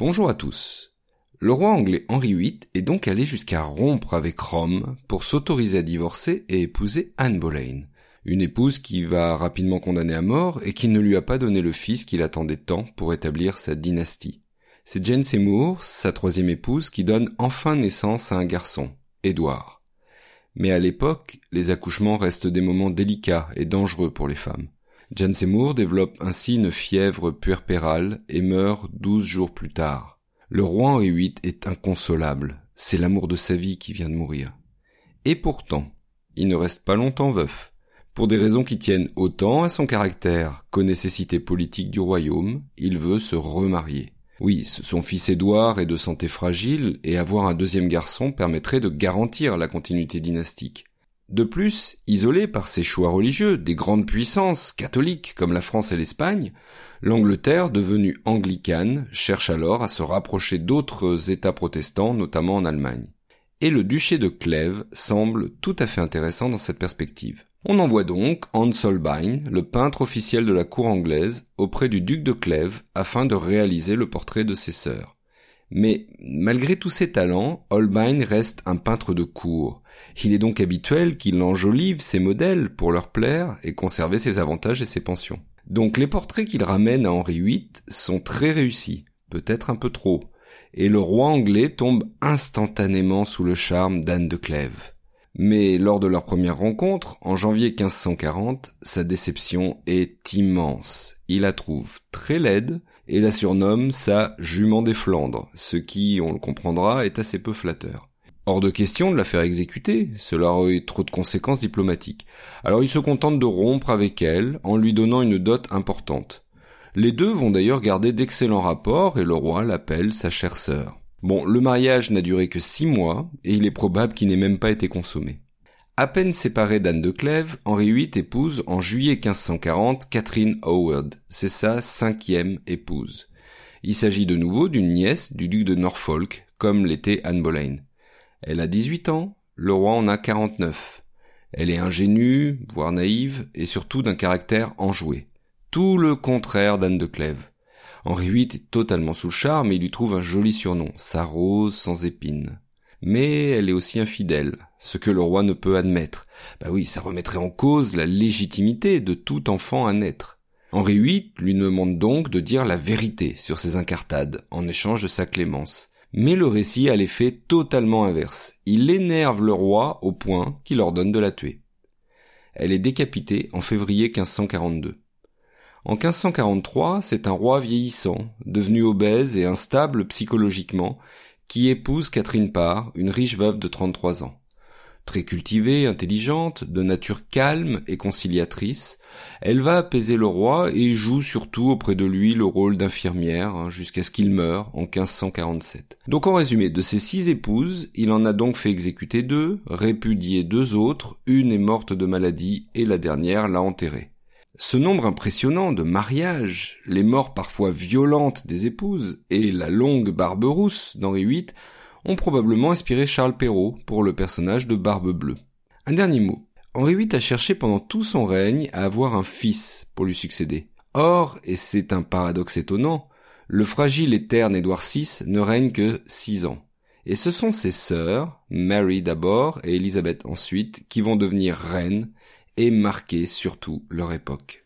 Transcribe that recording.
Bonjour à tous. Le roi anglais Henri VIII est donc allé jusqu'à rompre avec Rome pour s'autoriser à divorcer et épouser Anne Boleyn, une épouse qui va rapidement condamner à mort et qui ne lui a pas donné le fils qu'il attendait tant pour établir sa dynastie. C'est Jane Seymour, sa troisième épouse, qui donne enfin naissance à un garçon, Édouard. Mais à l'époque, les accouchements restent des moments délicats et dangereux pour les femmes. Jane Seymour développe ainsi une fièvre puerpérale et meurt douze jours plus tard. Le roi Henri VIII est inconsolable. C'est l'amour de sa vie qui vient de mourir. Et pourtant, il ne reste pas longtemps veuf. Pour des raisons qui tiennent autant à son caractère qu'aux nécessités politiques du royaume, il veut se remarier. Oui, son fils Édouard est de santé fragile et avoir un deuxième garçon permettrait de garantir la continuité dynastique. De plus, isolé par ses choix religieux des grandes puissances catholiques comme la France et l'Espagne, l'Angleterre, devenue anglicane, cherche alors à se rapprocher d'autres États protestants, notamment en Allemagne. Et le duché de Clèves semble tout à fait intéressant dans cette perspective. On envoie donc Hans Holbein, le peintre officiel de la cour anglaise, auprès du duc de Clèves afin de réaliser le portrait de ses sœurs. Mais malgré tous ses talents, Holbein reste un peintre de cour. Il est donc habituel qu'il enjolive ses modèles pour leur plaire et conserver ses avantages et ses pensions. Donc les portraits qu'il ramène à Henri VIII sont très réussis, peut-être un peu trop, et le roi anglais tombe instantanément sous le charme d'Anne de Clèves. Mais lors de leur première rencontre, en janvier 1540, sa déception est immense. Il la trouve très laide et la surnomme sa jument des Flandres, ce qui, on le comprendra, est assez peu flatteur. Hors de question de la faire exécuter, cela aurait trop de conséquences diplomatiques. Alors il se contente de rompre avec elle en lui donnant une dot importante. Les deux vont d'ailleurs garder d'excellents rapports et le roi l'appelle sa chère sœur. Bon, le mariage n'a duré que six mois, et il est probable qu'il n'ait même pas été consommé. À peine séparé d'Anne de Clèves, Henri VIII épouse en juillet 1540 Catherine Howard. C'est sa cinquième épouse. Il s'agit de nouveau d'une nièce du duc de Norfolk, comme l'était Anne Boleyn. Elle a 18 ans, le roi en a 49. Elle est ingénue, voire naïve, et surtout d'un caractère enjoué. Tout le contraire d'Anne de Clèves. Henri VIII est totalement sous le charme et il lui trouve un joli surnom, sa rose sans épines. Mais elle est aussi infidèle, ce que le roi ne peut admettre. Bah oui, ça remettrait en cause la légitimité de tout enfant à naître. Henri VIII lui demande donc de dire la vérité sur ses incartades, en échange de sa clémence. Mais le récit a l'effet totalement inverse. Il énerve le roi au point qu'il ordonne de la tuer. Elle est décapitée en février 1542. En 1543, c'est un roi vieillissant, devenu obèse et instable psychologiquement, qui épouse Catherine Parr, une riche veuve de 33 ans. Très cultivée, intelligente, de nature calme et conciliatrice, elle va apaiser le roi et joue surtout auprès de lui le rôle d'infirmière hein, jusqu'à ce qu'il meure en 1547. Donc en résumé, de ses six épouses, il en a donc fait exécuter deux, répudié deux autres, une est morte de maladie et la dernière l'a enterrée. Ce nombre impressionnant de mariages, les morts parfois violentes des épouses et la longue barbe rousse d'Henri VIII ont probablement inspiré Charles Perrault pour le personnage de Barbe Bleue. Un dernier mot. Henri VIII a cherché pendant tout son règne à avoir un fils pour lui succéder. Or, et c'est un paradoxe étonnant, le fragile et terne Édouard VI ne règne que six ans. Et ce sont ses sœurs, Mary d'abord et Élisabeth ensuite, qui vont devenir reines et marquer surtout leur époque.